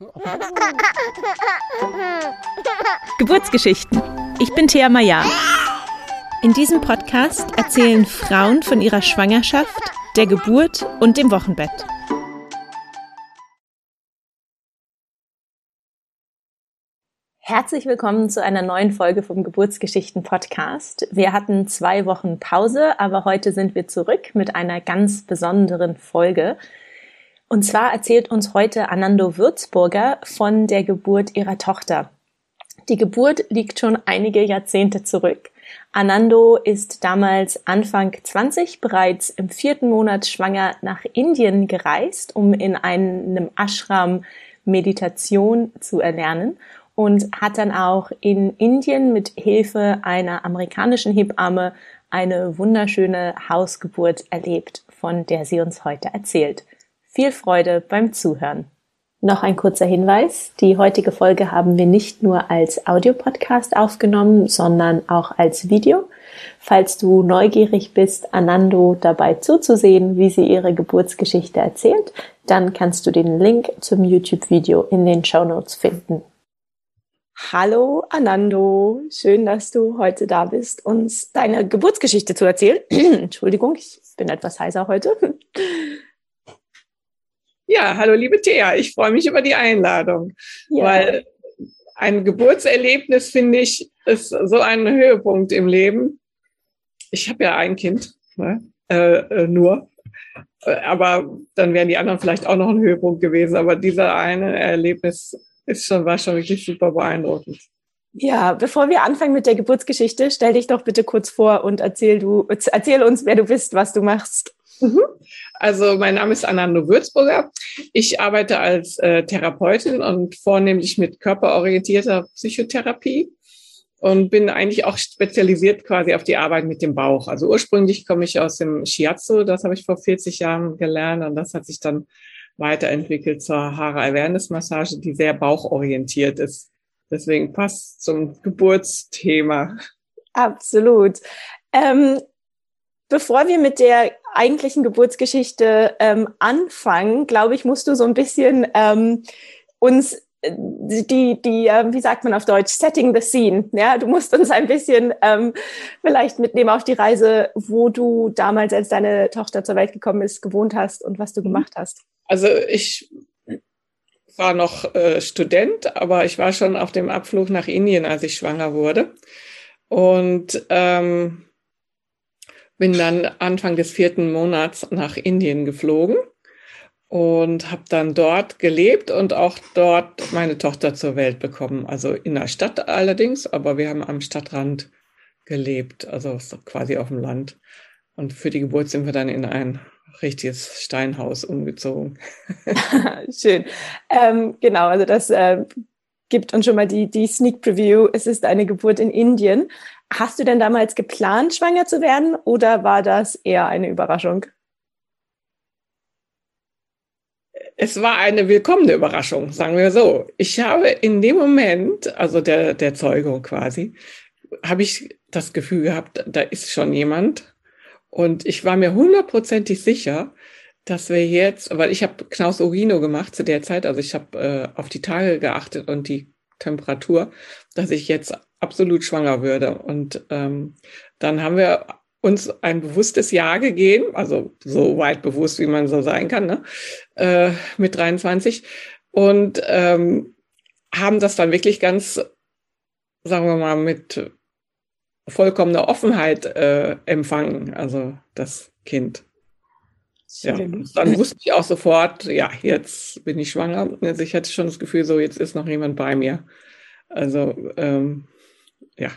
Geburtsgeschichten. Ich bin Thea Maya. In diesem Podcast erzählen Frauen von ihrer Schwangerschaft, der Geburt und dem Wochenbett. Herzlich willkommen zu einer neuen Folge vom Geburtsgeschichten Podcast. Wir hatten zwei Wochen Pause, aber heute sind wir zurück mit einer ganz besonderen Folge. Und zwar erzählt uns heute Anando Würzburger von der Geburt ihrer Tochter. Die Geburt liegt schon einige Jahrzehnte zurück. Anando ist damals Anfang 20 bereits im vierten Monat schwanger nach Indien gereist, um in einem Ashram Meditation zu erlernen und hat dann auch in Indien mit Hilfe einer amerikanischen Hebamme eine wunderschöne Hausgeburt erlebt, von der sie uns heute erzählt. Viel Freude beim Zuhören. Noch ein kurzer Hinweis. Die heutige Folge haben wir nicht nur als Audiopodcast aufgenommen, sondern auch als Video. Falls du neugierig bist, Anando dabei zuzusehen, wie sie ihre Geburtsgeschichte erzählt, dann kannst du den Link zum YouTube-Video in den Show Notes finden. Hallo Anando, schön, dass du heute da bist, uns deine Geburtsgeschichte zu erzählen. Entschuldigung, ich bin etwas heiser heute. Ja, hallo liebe Thea, ich freue mich über die Einladung, ja. weil ein Geburtserlebnis, finde ich, ist so ein Höhepunkt im Leben. Ich habe ja ein Kind, ne? äh, äh, nur, aber dann wären die anderen vielleicht auch noch ein Höhepunkt gewesen. Aber dieser eine Erlebnis ist schon, war schon wirklich super beeindruckend. Ja, bevor wir anfangen mit der Geburtsgeschichte, stell dich doch bitte kurz vor und erzähl du, erzähl uns, wer du bist, was du machst. Mhm. Also mein Name ist Anando Würzburger. Ich arbeite als äh, Therapeutin und vornehmlich mit körperorientierter Psychotherapie und bin eigentlich auch spezialisiert quasi auf die Arbeit mit dem Bauch. Also ursprünglich komme ich aus dem Shiatsu, das habe ich vor 40 Jahren gelernt und das hat sich dann weiterentwickelt zur Haare Awareness Massage, die sehr bauchorientiert ist. Deswegen passt zum Geburtsthema. Absolut. Ähm, bevor wir mit der eigentlichen Geburtsgeschichte ähm, anfangen, glaube ich, musst du so ein bisschen ähm, uns äh, die, die, äh, wie sagt man auf Deutsch, setting the scene. Ja, du musst uns ein bisschen ähm, vielleicht mitnehmen auf die Reise, wo du damals, als deine Tochter zur Welt gekommen ist, gewohnt hast und was du mhm. gemacht hast. Also ich war noch äh, Student, aber ich war schon auf dem Abflug nach Indien, als ich schwanger wurde. Und ähm, bin dann Anfang des vierten Monats nach Indien geflogen und habe dann dort gelebt und auch dort meine Tochter zur Welt bekommen. Also in der Stadt allerdings, aber wir haben am Stadtrand gelebt, also quasi auf dem Land. Und für die Geburt sind wir dann in ein richtiges Steinhaus umgezogen. Schön. Ähm, genau, also das äh, gibt uns schon mal die, die Sneak Preview. Es ist eine Geburt in Indien. Hast du denn damals geplant, schwanger zu werden oder war das eher eine Überraschung? Es war eine willkommene Überraschung, sagen wir so. Ich habe in dem Moment, also der, der Zeugung quasi, habe ich das Gefühl gehabt, da ist schon jemand. Und ich war mir hundertprozentig sicher, dass wir jetzt, weil ich habe Knaus Urino gemacht zu der Zeit, also ich habe äh, auf die Tage geachtet und die Temperatur, dass ich jetzt absolut schwanger würde. Und ähm, dann haben wir uns ein bewusstes Ja gegeben, also so weit bewusst, wie man so sein kann, ne? äh, mit 23. Und ähm, haben das dann wirklich ganz, sagen wir mal, mit vollkommener Offenheit äh, empfangen, also das Kind. Ja, dann wusste ich auch sofort, ja, jetzt bin ich schwanger. Also ich hatte schon das Gefühl, so jetzt ist noch jemand bei mir. Also ähm, ja.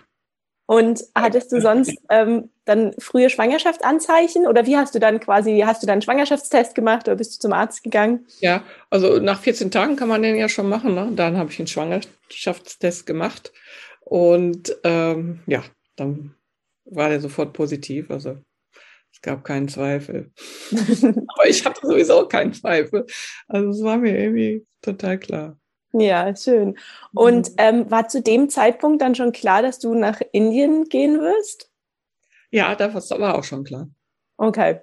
Und hattest du sonst ähm, dann frühe Schwangerschaftsanzeichen oder wie hast du dann quasi, hast du dann einen Schwangerschaftstest gemacht oder bist du zum Arzt gegangen? Ja, also nach 14 Tagen kann man den ja schon machen. Ne? Dann habe ich einen Schwangerschaftstest gemacht und ähm, ja, dann war der sofort positiv. Also es gab keinen Zweifel. Aber ich hatte sowieso keinen Zweifel. Also es war mir irgendwie total klar. Ja, schön. Und mhm. ähm, war zu dem Zeitpunkt dann schon klar, dass du nach Indien gehen wirst? Ja, das war auch schon klar. Okay.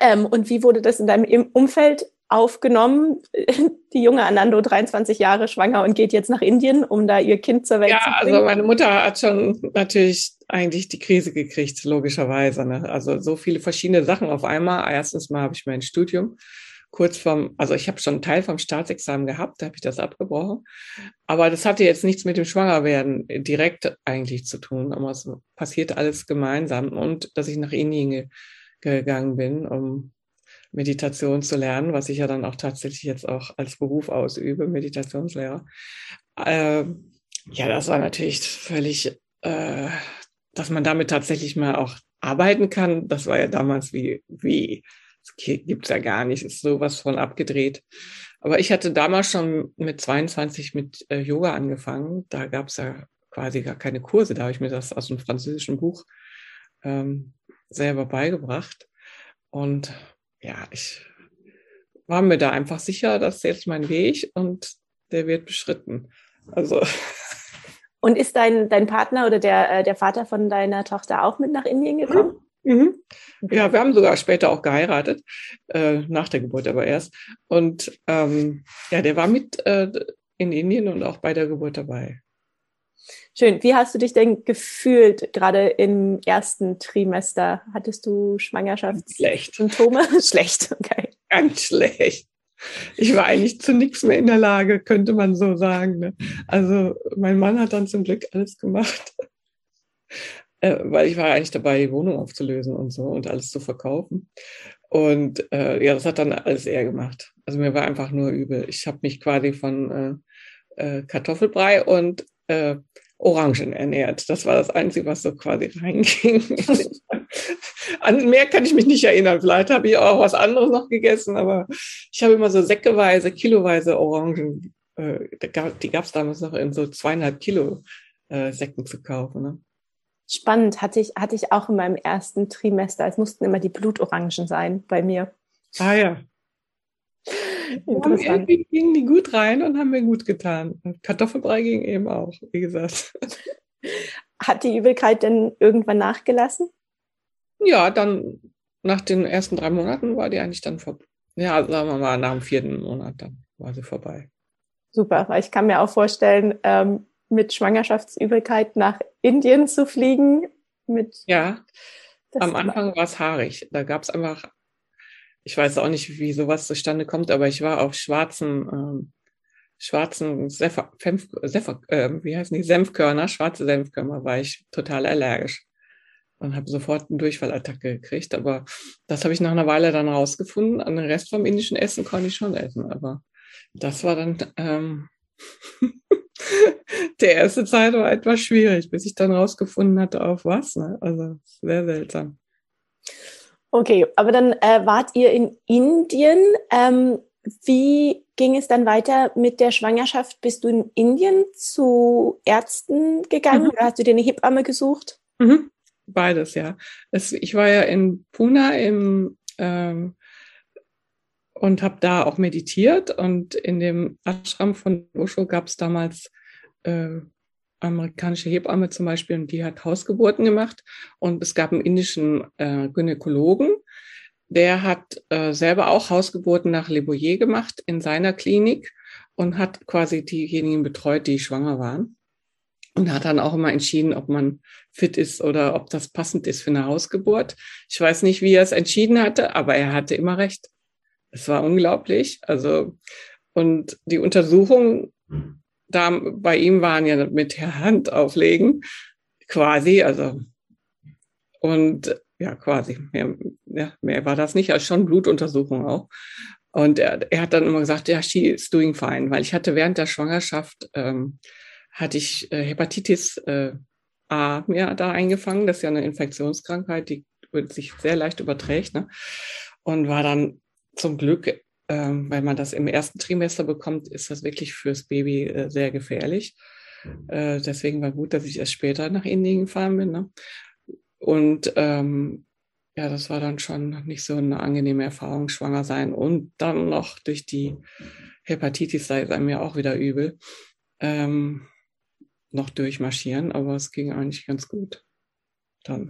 Ähm, und wie wurde das in deinem Umfeld aufgenommen. Die junge Anando, 23 Jahre schwanger und geht jetzt nach Indien, um da ihr Kind zur Welt ja, zu bringen. Ja, also meine Mutter hat schon natürlich eigentlich die Krise gekriegt, logischerweise. Ne? Also so viele verschiedene Sachen auf einmal. Erstens mal habe ich mein Studium kurz vom, also ich habe schon einen Teil vom Staatsexamen gehabt, da habe ich das abgebrochen. Aber das hatte jetzt nichts mit dem Schwangerwerden direkt eigentlich zu tun. Aber es passierte alles gemeinsam und dass ich nach Indien gegangen bin, um Meditation zu lernen, was ich ja dann auch tatsächlich jetzt auch als Beruf ausübe, Meditationslehrer. Äh, ja, das war natürlich völlig, äh, dass man damit tatsächlich mal auch arbeiten kann. Das war ja damals wie, wie, das gibt's ja gar nicht, ist sowas von abgedreht. Aber ich hatte damals schon mit 22 mit äh, Yoga angefangen. Da gab's ja quasi gar keine Kurse. Da habe ich mir das aus einem französischen Buch ähm, selber beigebracht. Und ja, ich war mir da einfach sicher, das ist jetzt mein Weg und der wird beschritten. Also. Und ist dein, dein Partner oder der, äh, der Vater von deiner Tochter auch mit nach Indien gekommen? Mhm. Ja, wir haben sogar später auch geheiratet, äh, nach der Geburt aber erst. Und ähm, ja, der war mit äh, in Indien und auch bei der Geburt dabei. Schön. Wie hast du dich denn gefühlt, gerade im ersten Trimester? Hattest du Schwangerschaftssymptome? Schlecht. schlecht, okay. Ganz schlecht. Ich war eigentlich zu nichts mehr in der Lage, könnte man so sagen. Ne? Also mein Mann hat dann zum Glück alles gemacht. Äh, weil ich war eigentlich dabei, die Wohnung aufzulösen und so und alles zu verkaufen. Und äh, ja, das hat dann alles er gemacht. Also mir war einfach nur übel. Ich habe mich quasi von äh, äh, Kartoffelbrei und äh, Orangen ernährt. Das war das Einzige, was so quasi reinging. An mehr kann ich mich nicht erinnern. Vielleicht habe ich auch was anderes noch gegessen, aber ich habe immer so säckeweise, kiloweise Orangen. Äh, die gab es damals noch in so zweieinhalb Kilo äh, Säcken zu kaufen. Ne? Spannend, hatte ich, hatte ich auch in meinem ersten Trimester. Es mussten immer die Blutorangen sein bei mir. Ah ja. Interessant. Irgendwie gingen die gut rein und haben mir gut getan. Kartoffelbrei ging eben auch, wie gesagt. Hat die Übelkeit denn irgendwann nachgelassen? Ja, dann nach den ersten drei Monaten war die eigentlich dann vorbei. Ja, sagen wir mal, nach dem vierten Monat dann war sie vorbei. Super, weil ich kann mir auch vorstellen, ähm, mit Schwangerschaftsübelkeit nach Indien zu fliegen. Mit ja, am Anfang war es haarig. Da gab es einfach ich weiß auch nicht, wie sowas zustande kommt, aber ich war auf schwarzen, ähm, schwarzen Seffer, Fenf, Seffer, äh, wie heißen die, Senfkörner, schwarze Senfkörner, war ich total allergisch und habe sofort eine Durchfallattacke gekriegt. Aber das habe ich nach einer Weile dann rausgefunden. An den Rest vom indischen Essen konnte ich schon essen, aber das war dann ähm, der erste Zeit war etwas schwierig, bis ich dann rausgefunden hatte, auf was. Ne? Also sehr seltsam. Okay, aber dann äh, wart ihr in Indien. Ähm, wie ging es dann weiter mit der Schwangerschaft? Bist du in Indien zu Ärzten gegangen mhm. oder hast du dir eine Hebamme gesucht? Mhm. Beides, ja. Es, ich war ja in Pune im, ähm, und habe da auch meditiert und in dem Ashram von Osho gab es damals äh, amerikanische Hebamme zum Beispiel, und die hat Hausgeburten gemacht. Und es gab einen indischen äh, Gynäkologen, der hat äh, selber auch Hausgeburten nach Le Boyer gemacht in seiner Klinik und hat quasi diejenigen betreut, die schwanger waren. Und hat dann auch immer entschieden, ob man fit ist oder ob das passend ist für eine Hausgeburt. Ich weiß nicht, wie er es entschieden hatte, aber er hatte immer recht. Es war unglaublich. Also, und die Untersuchung da bei ihm waren ja mit der Hand auflegen, quasi, also und ja, quasi, mehr, ja, mehr war das nicht, also schon Blutuntersuchung auch. Und er, er hat dann immer gesagt, ja, she is doing fine, weil ich hatte während der Schwangerschaft, ähm, hatte ich äh, Hepatitis äh, A mir da eingefangen. Das ist ja eine Infektionskrankheit, die sich sehr leicht überträgt. Ne? Und war dann zum Glück ähm, weil man das im ersten Trimester bekommt, ist das wirklich fürs Baby äh, sehr gefährlich. Äh, deswegen war gut, dass ich erst später nach Indien gefahren bin. Ne? Und ähm, ja, das war dann schon nicht so eine angenehme Erfahrung, schwanger sein und dann noch durch die Hepatitis sei es einem ja auch wieder übel, ähm, noch durchmarschieren, aber es ging eigentlich ganz gut. Dann.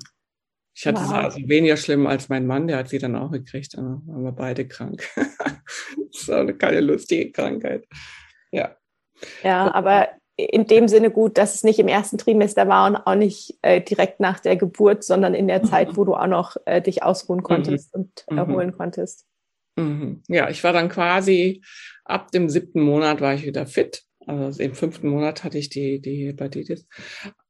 Ich hatte wow. es also weniger schlimm als mein Mann, der hat sie dann auch gekriegt. Dann waren wir beide krank. das war keine lustige Krankheit. Ja. Ja, aber in dem Sinne gut, dass es nicht im ersten Trimester war und auch nicht äh, direkt nach der Geburt, sondern in der Zeit, wo du auch noch äh, dich ausruhen konntest mhm. und erholen mhm. konntest. Mhm. Ja, ich war dann quasi ab dem siebten Monat war ich wieder fit. Also im fünften Monat hatte ich die, die Hepatitis,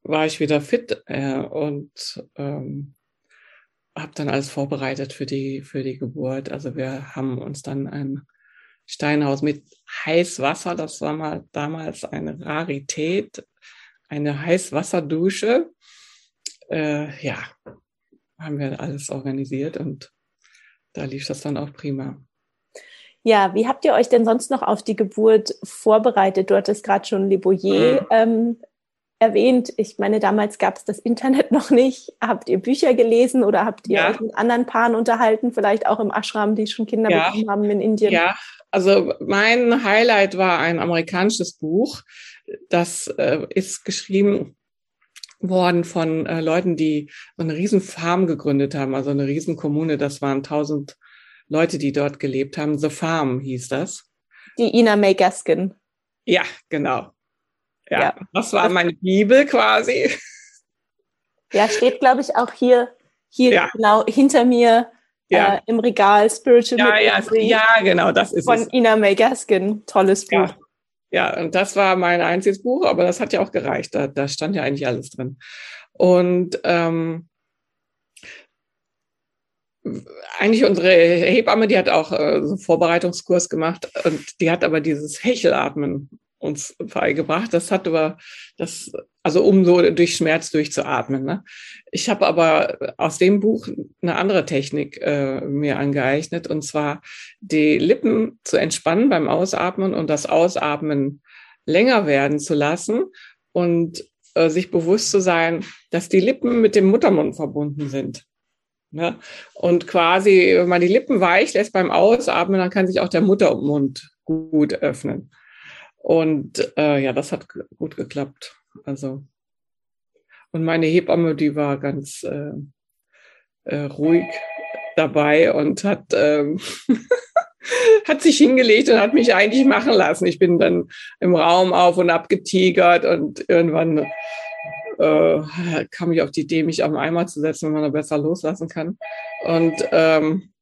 war ich wieder fit äh, und ähm, habe dann alles vorbereitet für die, für die Geburt. Also wir haben uns dann ein Steinhaus mit Heißwasser, das war mal damals eine Rarität, eine Heißwasserdusche. Äh, ja, haben wir alles organisiert und da lief das dann auch prima. Ja, wie habt ihr euch denn sonst noch auf die Geburt vorbereitet? Du hattest gerade schon Le Boyer mhm. ähm, erwähnt. Ich meine, damals gab es das Internet noch nicht. Habt ihr Bücher gelesen oder habt ihr ja. euch mit anderen Paaren unterhalten, vielleicht auch im Ashram, die schon Kinder ja. bekommen haben in Indien? Ja, also mein Highlight war ein amerikanisches Buch. Das äh, ist geschrieben worden von äh, Leuten, die so eine riesen Farm gegründet haben, also eine riesen Kommune. Das waren tausend Leute, die dort gelebt haben. The Farm hieß das. Die Ina May Gaskin. Ja, genau. Ja, ja. das war meine Bibel quasi. Ja, steht, glaube ich, auch hier, hier ja. genau hinter mir ja. äh, im Regal Spiritual ja, ja, ja, genau, das ist von es. Ina May Gaskin. Tolles Buch. Ja. ja, und das war mein einziges Buch, aber das hat ja auch gereicht. Da, da stand ja eigentlich alles drin. Und ähm, eigentlich unsere Hebamme, die hat auch äh, so einen Vorbereitungskurs gemacht und die hat aber dieses Hechelatmen uns beigebracht. Das hat aber das, also um so durch Schmerz durchzuatmen. Ne? Ich habe aber aus dem Buch eine andere Technik äh, mir angeeignet und zwar die Lippen zu entspannen beim Ausatmen und das Ausatmen länger werden zu lassen und äh, sich bewusst zu sein, dass die Lippen mit dem Muttermund verbunden sind. Ne? Und quasi, wenn man die Lippen weich lässt beim Ausatmen, dann kann sich auch der Muttermund gut öffnen. Und äh, ja, das hat gut geklappt. Also und meine Hebamme, die war ganz äh, äh, ruhig dabei und hat ähm, hat sich hingelegt und hat mich eigentlich machen lassen. Ich bin dann im Raum auf und ab getigert und irgendwann äh, kam ich auf die Idee, mich am Eimer zu setzen, wenn man da besser loslassen kann. Und ähm,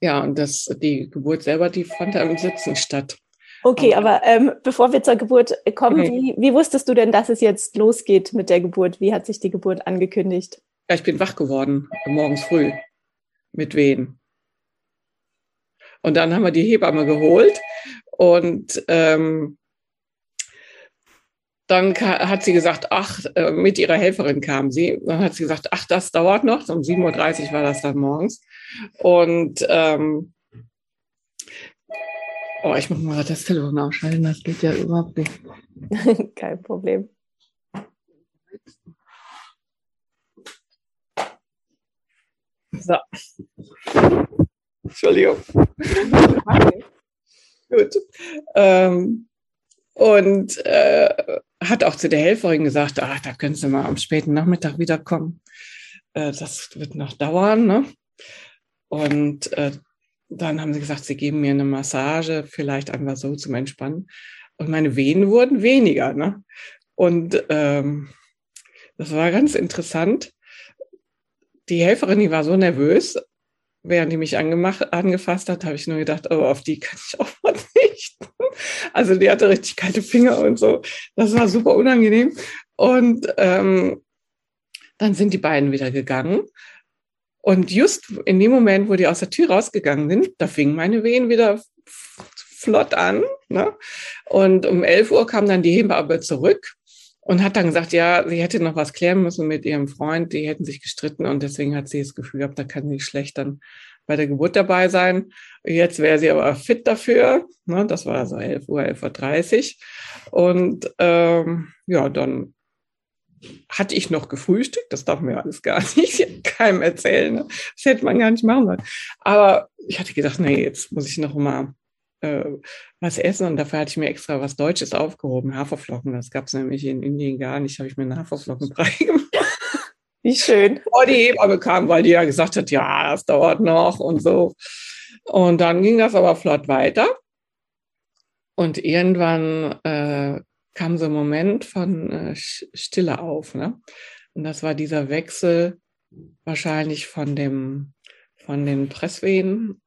ja, und das, die Geburt selber, die fand ja im Sitzen statt. Okay, aber ähm, bevor wir zur Geburt kommen, okay. wie, wie wusstest du denn, dass es jetzt losgeht mit der Geburt? Wie hat sich die Geburt angekündigt? Ja, ich bin wach geworden, morgens früh, mit Wehen. Und dann haben wir die Hebamme geholt und ähm, dann hat sie gesagt, ach, äh, mit ihrer Helferin kam sie. Dann hat sie gesagt, ach, das dauert noch. Um 7.30 Uhr war das dann morgens. Und ähm, oh, ich muss mal das Telefon ausschalten, das geht ja überhaupt nicht. Kein Problem. So. Entschuldigung. Gut. Ähm, und äh, hat auch zu der Helferin gesagt, ach, da können Sie mal am späten Nachmittag wiederkommen. Äh, das wird noch dauern. Ne? Und äh, dann haben sie gesagt, sie geben mir eine Massage, vielleicht einfach so zum Entspannen. Und meine Venen wurden weniger. Ne? Und ähm, das war ganz interessant. Die Helferin, die war so nervös, während die mich angemacht, angefasst hat, habe ich nur gedacht, oh, auf die kann ich auch verzichten. Also die hatte richtig kalte Finger und so. Das war super unangenehm. Und ähm, dann sind die beiden wieder gegangen. Und just in dem Moment, wo die aus der Tür rausgegangen sind, da fingen meine Wehen wieder flott an. Ne? Und um 11 Uhr kam dann die Hebamme zurück und hat dann gesagt, ja, sie hätte noch was klären müssen mit ihrem Freund, die hätten sich gestritten und deswegen hat sie das Gefühl gehabt, da kann sie schlecht dann bei der Geburt dabei sein. Jetzt wäre sie aber fit dafür. Ne? Das war so 11 Uhr, 11.30 Uhr. Und ähm, ja, dann hatte ich noch gefrühstückt. Das darf mir alles gar nicht keinem erzählen. Ne? Das hätte man gar nicht machen sollen. Aber ich hatte gedacht, nee, jetzt muss ich noch mal äh, was essen und dafür hatte ich mir extra was Deutsches aufgehoben, Haferflocken. Das gab es nämlich in Indien gar nicht. Habe ich mir einen Haferflockenbrei gemacht. Wie schön. Bevor die Hebamme kam, weil die ja gesagt hat, ja, das dauert noch und so. Und dann ging das aber flott weiter. Und irgendwann äh, kam so ein Moment von äh, Stille auf. Ne? Und das war dieser Wechsel wahrscheinlich von dem, von den Presswehen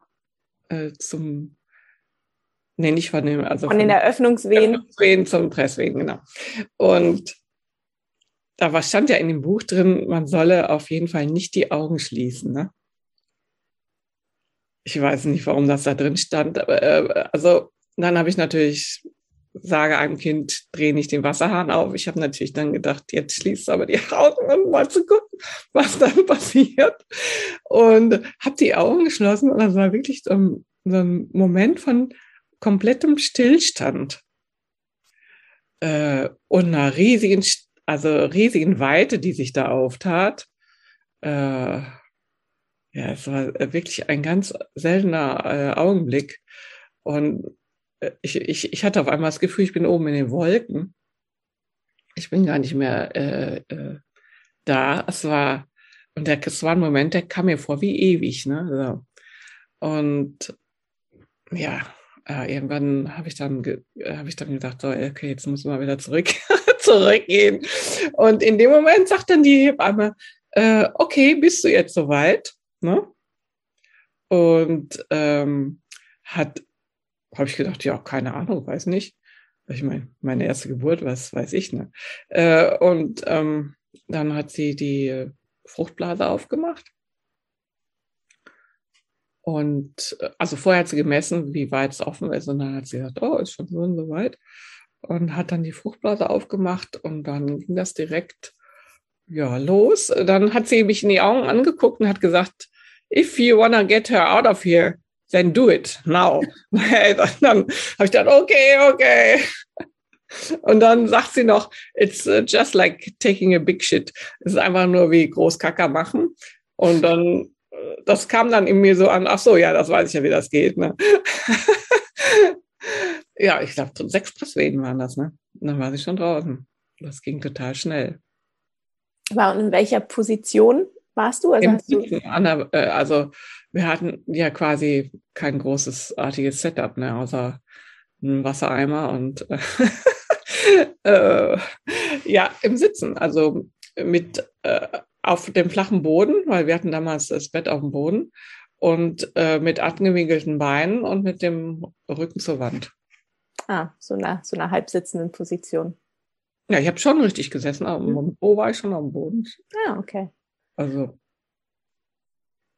äh, zum, nee, nicht von dem, also von, von den Eröffnungswehen. Eröffnungswehen zum Presswehen, genau. Und da war, stand ja in dem Buch drin, man solle auf jeden Fall nicht die Augen schließen. Ne? Ich weiß nicht, warum das da drin stand, aber äh, also dann habe ich natürlich sage einem Kind, dreh nicht den Wasserhahn auf. Ich habe natürlich dann gedacht, jetzt schließt aber die Augen, um mal zu gucken, was dann passiert. Und habe die Augen geschlossen und das war wirklich so ein, so ein Moment von komplettem Stillstand äh, und einer riesigen, also riesigen Weite, die sich da auftat. Äh, ja, es war wirklich ein ganz seltener äh, Augenblick. Und ich, ich, ich hatte auf einmal das Gefühl, ich bin oben in den Wolken. Ich bin gar nicht mehr äh, äh, da. Es war, und der, es war ein Moment, der kam mir vor wie ewig. Ne? So. Und ja, äh, irgendwann habe ich dann ich dann gedacht, so, okay, jetzt muss man wieder zurück zurückgehen. Und in dem Moment sagt dann die Hebamme, äh, okay, bist du jetzt soweit? Ne? Und ähm, hat habe ich gedacht, ja, keine Ahnung, weiß nicht. Ich meine, meine erste Geburt, was weiß ich, ne? Äh, und ähm, dann hat sie die Fruchtblase aufgemacht. Und äh, also vorher hat sie gemessen, wie weit es offen ist, und dann hat sie gesagt, oh, ist schon so und so weit. Und hat dann die Fruchtblase aufgemacht und dann ging das direkt ja los. Dann hat sie mich in die Augen angeguckt und hat gesagt, if you wanna get her out of here, then do it now. dann habe ich gedacht, okay, okay. Und dann sagt sie noch, it's uh, just like taking a big shit. Es ist einfach nur wie groß Kacker machen. Und dann, äh, das kam dann in mir so an, ach so, ja, das weiß ich ja, wie das geht. Ne? ja, ich glaube, sechs Presswehen waren das. Ne? Und dann war sie schon draußen. Das ging total schnell. War und in welcher Position warst du? Also, Im, du Anna, äh, also wir hatten ja quasi kein großes artiges Setup, ne, außer ein Wassereimer und äh, ja, im Sitzen, also mit äh, auf dem flachen Boden, weil wir hatten damals das Bett auf dem Boden und äh, mit angewinkelten Beinen und mit dem Rücken zur Wand. Ah, so eine, so eine halbsitzenden Position. Ja, ich habe schon richtig gesessen, aber mhm. wo war ich schon am Boden? Ah, okay. Also.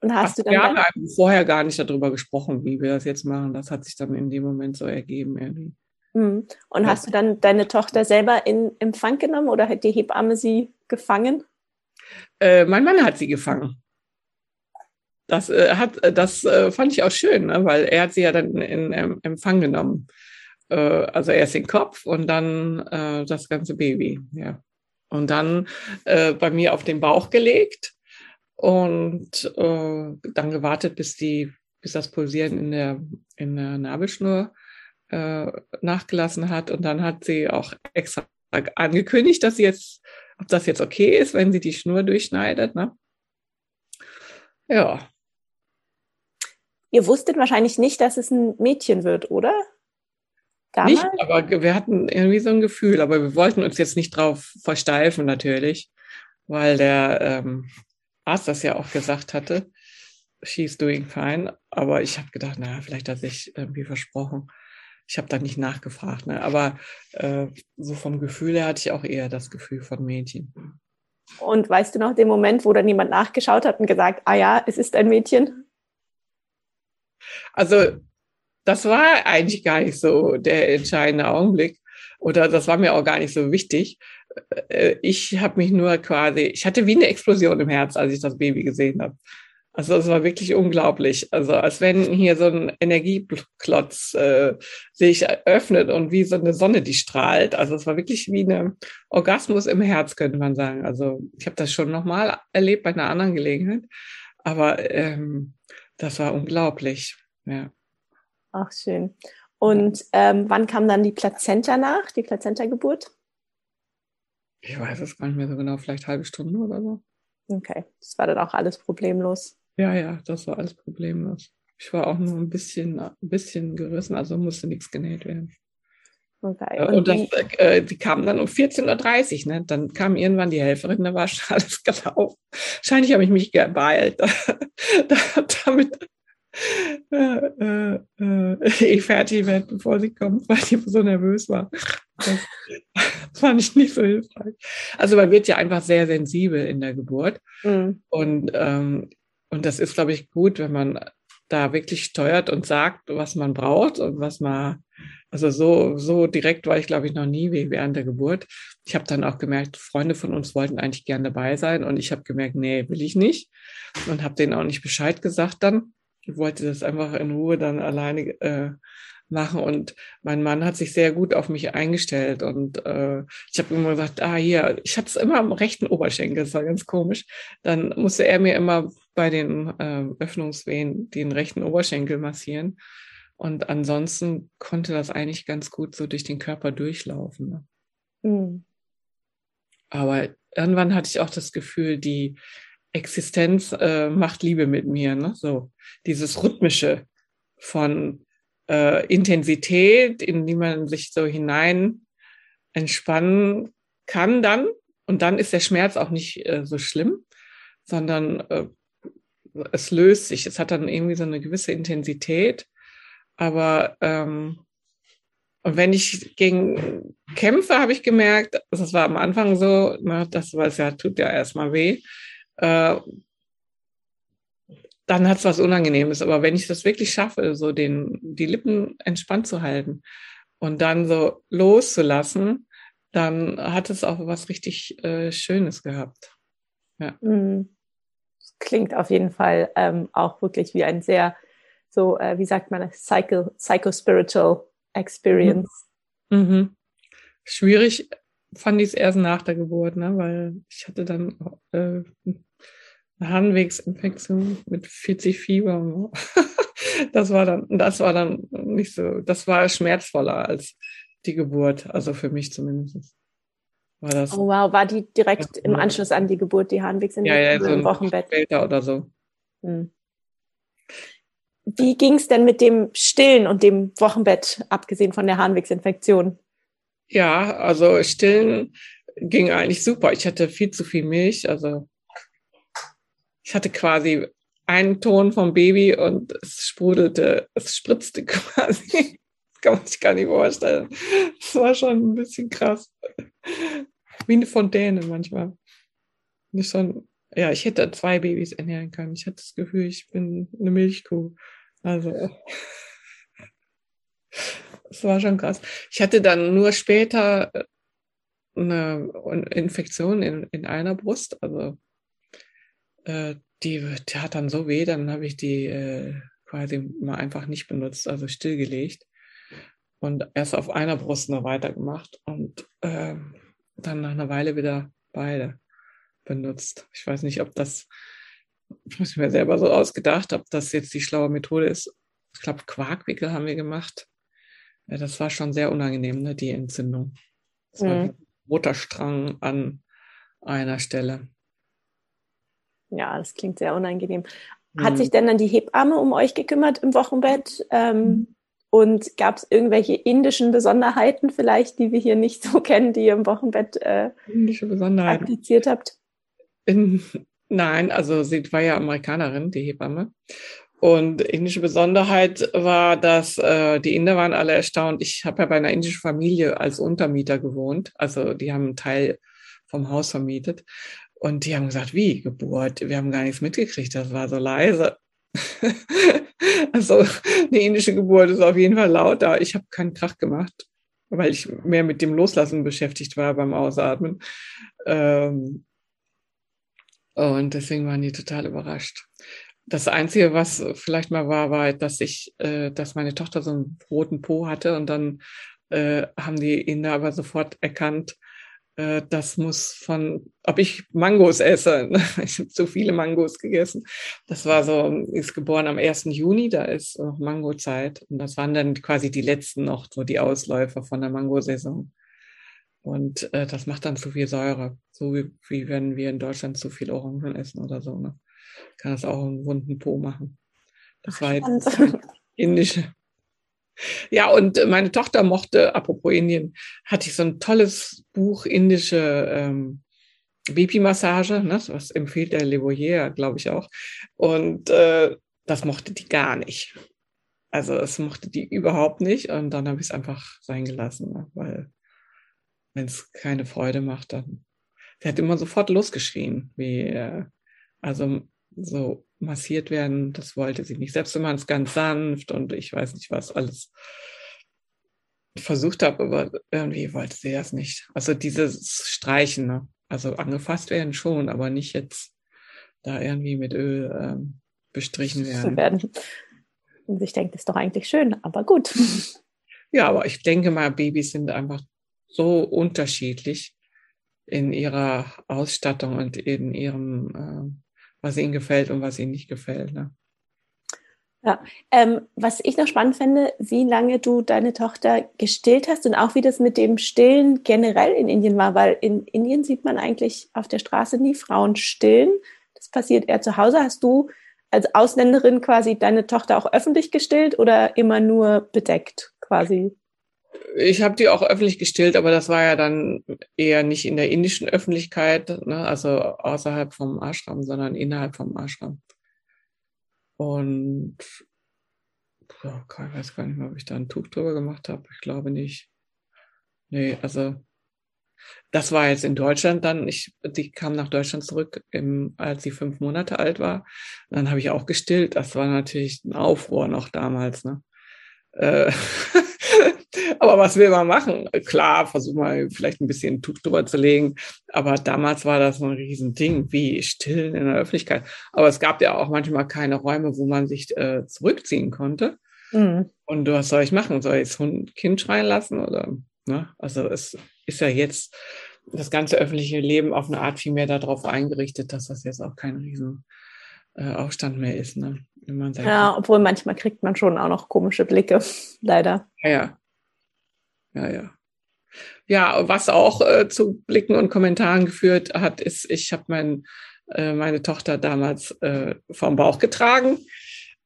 Und hast du dann. Wir haben vorher gar nicht darüber gesprochen, wie wir das jetzt machen. Das hat sich dann in dem Moment so ergeben irgendwie. Mhm. Und ja. hast du dann deine Tochter selber in Empfang genommen oder hat die Hebamme sie gefangen? Äh, mein Mann hat sie gefangen. Das, äh, hat, das äh, fand ich auch schön, ne? weil er hat sie ja dann in, in Empfang genommen. Äh, also erst den Kopf und dann äh, das ganze Baby. Ja und dann äh, bei mir auf den Bauch gelegt und äh, dann gewartet, bis die, bis das Pulsieren in der in der Nabelschnur äh, nachgelassen hat und dann hat sie auch extra angekündigt, dass sie jetzt, ob das jetzt okay ist, wenn sie die Schnur durchschneidet. Ne? Ja. Ihr wusstet wahrscheinlich nicht, dass es ein Mädchen wird, oder? Damals? Nicht, aber wir hatten irgendwie so ein Gefühl, aber wir wollten uns jetzt nicht drauf versteifen natürlich, weil der ähm, Arzt das ja auch gesagt hatte, she's doing fine. Aber ich habe gedacht, naja, vielleicht hat sich irgendwie versprochen. Ich habe da nicht nachgefragt, ne? aber äh, so vom Gefühl her hatte ich auch eher das Gefühl von Mädchen. Und weißt du noch den Moment, wo dann jemand nachgeschaut hat und gesagt, ah ja, es ist ein Mädchen? Also das war eigentlich gar nicht so der entscheidende Augenblick oder das war mir auch gar nicht so wichtig. Äh, ich habe mich nur quasi, ich hatte wie eine Explosion im Herz, als ich das Baby gesehen habe. Also es war wirklich unglaublich. Also als wenn hier so ein Energieklotz äh, sich öffnet und wie so eine Sonne, die strahlt. Also es war wirklich wie ein Orgasmus im Herz, könnte man sagen. Also ich habe das schon nochmal erlebt bei einer anderen Gelegenheit. Aber ähm, das war unglaublich. Ja. Ach, schön. Und ähm, wann kam dann die Plazenta nach, die Plazenta-Geburt? Ich weiß es gar nicht mehr so genau, vielleicht halbe Stunde oder so. Okay, das war dann auch alles problemlos. Ja, ja, das war alles problemlos. Ich war auch nur ein bisschen, ein bisschen gerissen, also musste nichts genäht werden. Okay. Und, und das, äh, die kamen dann um 14.30 Uhr, ne? Dann kam irgendwann die Helferin, da war schon alles gelaufen. Wahrscheinlich habe ich mich beeilt, damit äh, äh, äh, ich fertig werde, bevor sie kommt, weil ich so nervös war. Das, fand ich nicht so hilfreich. Also man wird ja einfach sehr sensibel in der Geburt. Mhm. Und, ähm, und das ist, glaube ich, gut, wenn man da wirklich steuert und sagt, was man braucht und was man, also so, so direkt war ich, glaube ich, noch nie wie während der Geburt. Ich habe dann auch gemerkt, Freunde von uns wollten eigentlich gern dabei sein und ich habe gemerkt, nee, will ich nicht und habe denen auch nicht Bescheid gesagt dann. Ich wollte das einfach in Ruhe dann alleine äh, machen und mein Mann hat sich sehr gut auf mich eingestellt und äh, ich habe immer gesagt, ah hier, ich hatte es immer am rechten Oberschenkel, das war ganz komisch. Dann musste er mir immer bei den äh, Öffnungswehen den rechten Oberschenkel massieren und ansonsten konnte das eigentlich ganz gut so durch den Körper durchlaufen. Ne? Mhm. Aber irgendwann hatte ich auch das Gefühl, die Existenz äh, macht Liebe mit mir, ne? So dieses rhythmische von äh, Intensität, in die man sich so hinein entspannen kann dann. Und dann ist der Schmerz auch nicht äh, so schlimm, sondern äh, es löst sich. Es hat dann irgendwie so eine gewisse Intensität. Aber ähm, und wenn ich gegen kämpfe, habe ich gemerkt, das war am Anfang so, na, das was ja tut ja erstmal weh. Äh, dann hat es was Unangenehmes. Aber wenn ich das wirklich schaffe, so den, die Lippen entspannt zu halten und dann so loszulassen, dann hat es auch was richtig äh, Schönes gehabt. Ja. Mhm. Klingt auf jeden Fall ähm, auch wirklich wie ein sehr, so, äh, wie sagt man, psycho, psycho-spiritual Experience. Mhm. Mhm. Schwierig fand ich es erst nach der Geburt, ne? weil ich hatte dann äh, Harnwegsinfektion mit 40 Fieber. das war dann, das war dann nicht so, das war schmerzvoller als die Geburt, also für mich zumindest. War das, oh wow, war die direkt im Anschluss an die Geburt, die Harnwegsinfektion ja, ja, so im Wochenbett? Später oder so. Hm. Wie ging es denn mit dem Stillen und dem Wochenbett, abgesehen von der Harnwegsinfektion? Ja, also Stillen ging eigentlich super. Ich hatte viel zu viel Milch, also ich hatte quasi einen Ton vom Baby und es sprudelte, es spritzte quasi. Das kann man sich gar nicht vorstellen. Das war schon ein bisschen krass. Wie eine Fontäne manchmal. Ich schon, ja, ich hätte zwei Babys ernähren können. Ich hatte das Gefühl, ich bin eine Milchkuh. Also, es war schon krass. Ich hatte dann nur später eine Infektion in, in einer Brust, also äh, die, die hat dann so weh, dann habe ich die äh, quasi mal einfach nicht benutzt, also stillgelegt und erst auf einer Brust noch weitergemacht und äh, dann nach einer Weile wieder beide benutzt. Ich weiß nicht, ob das, ich muss mir selber so ausgedacht, ob das jetzt die schlaue Methode ist. Ich glaube, Quarkwickel haben wir gemacht. Ja, das war schon sehr unangenehm, ne, die Entzündung. Das mhm. war ein Mutterstrang an einer Stelle. Ja, das klingt sehr unangenehm. Hat mhm. sich denn dann die Hebamme um euch gekümmert im Wochenbett? Ähm, mhm. Und gab es irgendwelche indischen Besonderheiten vielleicht, die wir hier nicht so kennen, die ihr im Wochenbett äh, Indische Besonderheiten. appliziert habt? In, nein, also sie war ja Amerikanerin, die Hebamme. Und indische Besonderheit war, dass äh, die Inder waren alle erstaunt. Ich habe ja bei einer indischen Familie als Untermieter gewohnt. Also die haben einen Teil vom Haus vermietet. Und die haben gesagt, wie Geburt? Wir haben gar nichts mitgekriegt, das war so leise. also eine indische Geburt ist auf jeden Fall lauter. Ich habe keinen Krach gemacht, weil ich mehr mit dem Loslassen beschäftigt war beim Ausatmen. Ähm, und deswegen waren die total überrascht. Das Einzige, was vielleicht mal war, war, dass ich, äh, dass meine Tochter so einen roten Po hatte und dann äh, haben die Inder aber sofort erkannt, äh, das muss von, ob ich Mangos esse. Ich habe zu viele Mangos gegessen. Das war so, ist geboren am 1. Juni, da ist noch Mangozeit. Und das waren dann quasi die letzten noch, so die Ausläufer von der Mangosaison. Und äh, das macht dann zu viel Säure. So wie, wie wenn wir in Deutschland zu viel Orangen essen oder so. Ne? Kann das auch einen wunden Po machen. Das Ach, war jetzt indische. Ja, und meine Tochter mochte, apropos Indien, hatte ich so ein tolles Buch, indische ähm, Babymassage, ne? was empfiehlt der Levoyer, glaube ich auch. Und äh, das mochte die gar nicht. Also es mochte die überhaupt nicht und dann habe ich es einfach sein gelassen, ne? weil wenn es keine Freude macht, dann. Sie hat immer sofort losgeschrien, wie äh, also so massiert werden, das wollte sie nicht. Selbst wenn man es ganz sanft und ich weiß nicht was alles versucht habe, aber irgendwie wollte sie das nicht. Also dieses Streichen, ne? also angefasst werden schon, aber nicht jetzt da irgendwie mit Öl ähm, bestrichen werden. werden. Und ich denke, das ist doch eigentlich schön, aber gut. Ja, aber ich denke mal, Babys sind einfach so unterschiedlich in ihrer Ausstattung und in ihrem, äh, was ihnen gefällt und was ihnen nicht gefällt. Ne? Ja, ähm, was ich noch spannend finde, wie lange du deine Tochter gestillt hast und auch wie das mit dem Stillen generell in Indien war, weil in Indien sieht man eigentlich auf der Straße nie Frauen stillen. Das passiert eher zu Hause. Hast du als Ausländerin quasi deine Tochter auch öffentlich gestillt oder immer nur bedeckt quasi? Ich habe die auch öffentlich gestillt, aber das war ja dann eher nicht in der indischen Öffentlichkeit, ne? also außerhalb vom Ashram, sondern innerhalb vom Ashram. Und ja, ich weiß gar nicht mehr, ob ich da ein Tuch drüber gemacht habe. Ich glaube nicht. Nee, also das war jetzt in Deutschland dann. Ich, die kam nach Deutschland zurück, im, als sie fünf Monate alt war. dann habe ich auch gestillt. Das war natürlich ein Aufruhr noch damals. Ne? Äh, aber was will man machen? Klar, versuch mal vielleicht ein bisschen Tuch drüber zu legen. Aber damals war das ein Riesending, wie stillen in der Öffentlichkeit. Aber es gab ja auch manchmal keine Räume, wo man sich äh, zurückziehen konnte. Mhm. Und was soll ich machen? Soll ich das Kind schreien lassen? Oder, ne? Also es ist ja jetzt das ganze öffentliche Leben auf eine Art viel mehr darauf eingerichtet, dass das jetzt auch kein riesen äh, Aufstand mehr ist. Ne? ja, obwohl manchmal kriegt man schon auch noch komische Blicke, leider. Ja, ja. Ja, ja. Ja, was auch äh, zu Blicken und Kommentaren geführt hat, ist, ich habe mein, äh, meine Tochter damals äh, vom Bauch getragen.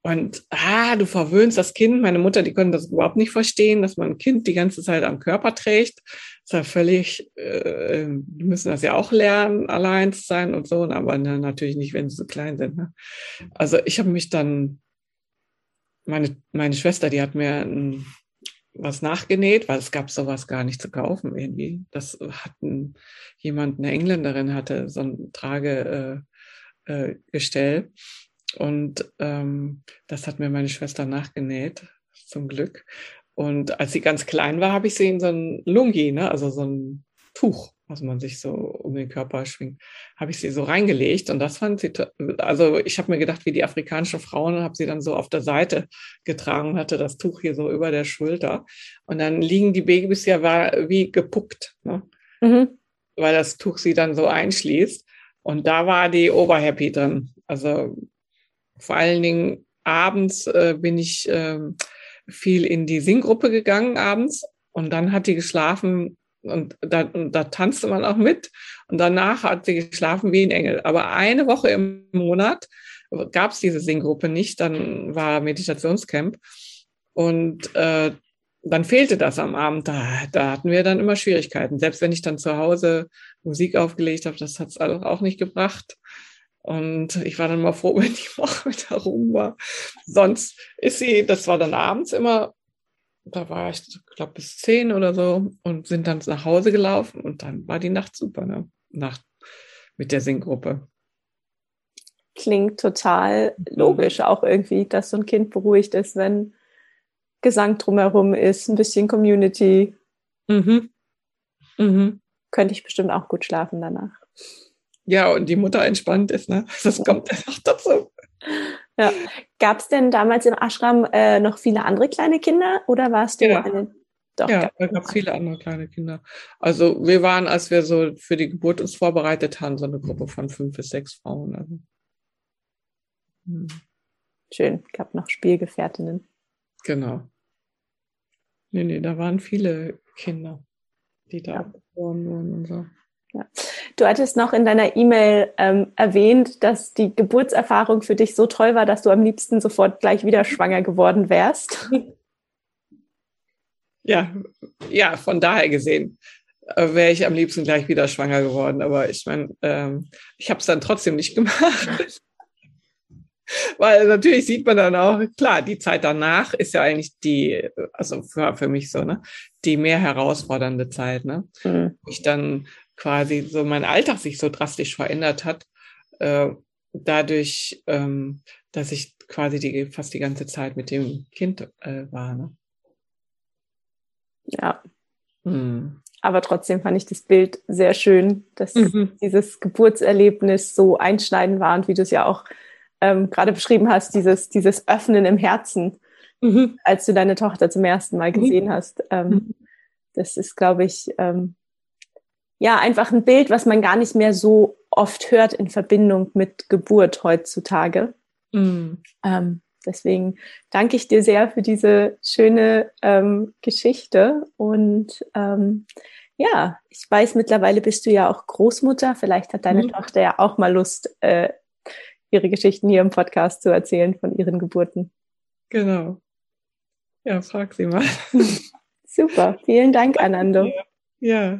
Und ah, du verwöhnst das Kind. Meine Mutter, die konnte das überhaupt nicht verstehen, dass man ein Kind die ganze Zeit am Körper trägt. Das ist ja völlig, äh, die müssen das ja auch lernen, allein zu sein und so, aber ne, natürlich nicht, wenn sie so klein sind. Ne? Also ich habe mich dann, meine, meine Schwester, die hat mir ein was nachgenäht, weil es gab sowas gar nicht zu kaufen irgendwie. Das hatten jemand, eine Engländerin hatte so ein Tragegestell äh, äh, und ähm, das hat mir meine Schwester nachgenäht, zum Glück. Und als sie ganz klein war, habe ich sie in so ein Lungi, ne, also so ein Tuch was man sich so um den Körper schwingt, habe ich sie so reingelegt und das fand sie, also ich habe mir gedacht, wie die afrikanischen Frauen, habe sie dann so auf der Seite getragen, hatte das Tuch hier so über der Schulter und dann liegen die Babys ja wie gepuckt, ne? Mhm. weil das Tuch sie dann so einschließt und da war die Oberhappy drin, also vor allen Dingen abends äh, bin ich äh, viel in die Singgruppe gegangen abends und dann hat die geschlafen und da, und da tanzte man auch mit. Und danach hat sie geschlafen wie ein Engel. Aber eine Woche im Monat gab es diese Singgruppe nicht. Dann war Meditationscamp. Und äh, dann fehlte das am Abend. Da, da hatten wir dann immer Schwierigkeiten. Selbst wenn ich dann zu Hause Musik aufgelegt habe, das hat es auch nicht gebracht. Und ich war dann mal froh, wenn die Woche wieder rum war. Sonst ist sie, das war dann abends immer da war ich, glaube bis zehn oder so und sind dann nach Hause gelaufen und dann war die Nacht super, ne? Nacht mit der Singgruppe. Klingt total logisch auch irgendwie, dass so ein Kind beruhigt ist, wenn Gesang drumherum ist, ein bisschen Community. Mhm. Mhm. Könnte ich bestimmt auch gut schlafen danach. Ja, und die Mutter entspannt ist, ne? Das kommt einfach dazu. Ja. Gab es denn damals im Ashram äh, noch viele andere kleine Kinder oder warst du ja. eine? Doch, ja, da gab es viele andere kleine Kinder. Also wir waren, als wir so für die Geburt uns vorbereitet haben, so eine Gruppe von fünf bis sechs Frauen. Also. Hm. Schön, gab noch Spielgefährtinnen. Genau. Nee, nee, da waren viele Kinder. die da ja. geboren wurden und so. Ja. Du hattest noch in deiner E-Mail ähm, erwähnt, dass die Geburtserfahrung für dich so toll war, dass du am liebsten sofort gleich wieder schwanger geworden wärst. Ja, ja, von daher gesehen äh, wäre ich am liebsten gleich wieder schwanger geworden. Aber ich meine, ähm, ich habe es dann trotzdem nicht gemacht. Weil natürlich sieht man dann auch, klar, die Zeit danach ist ja eigentlich die, also für, für mich so, ne, die mehr herausfordernde Zeit, ne? Mhm. Ich dann quasi so mein Alltag sich so drastisch verändert hat, äh, dadurch, ähm, dass ich quasi die, fast die ganze Zeit mit dem Kind äh, war. Ne? Ja. Hm. Aber trotzdem fand ich das Bild sehr schön, dass mhm. dieses Geburtserlebnis so einschneidend war und wie du es ja auch ähm, gerade beschrieben hast, dieses, dieses Öffnen im Herzen, mhm. als du deine Tochter zum ersten Mal gesehen mhm. hast. Ähm, mhm. das ist, glaube ich, ähm, ja, einfach ein Bild, was man gar nicht mehr so oft hört in Verbindung mit Geburt heutzutage. Mhm. Ähm, deswegen danke ich dir sehr für diese schöne ähm, Geschichte. Und ähm, ja, ich weiß, mittlerweile bist du ja auch Großmutter. Vielleicht hat deine mhm. Tochter ja auch mal Lust, äh, ihre Geschichten hier im Podcast zu erzählen von ihren Geburten. Genau. Ja, frag sie mal. Super. Vielen Dank, Anando. Ja. ja.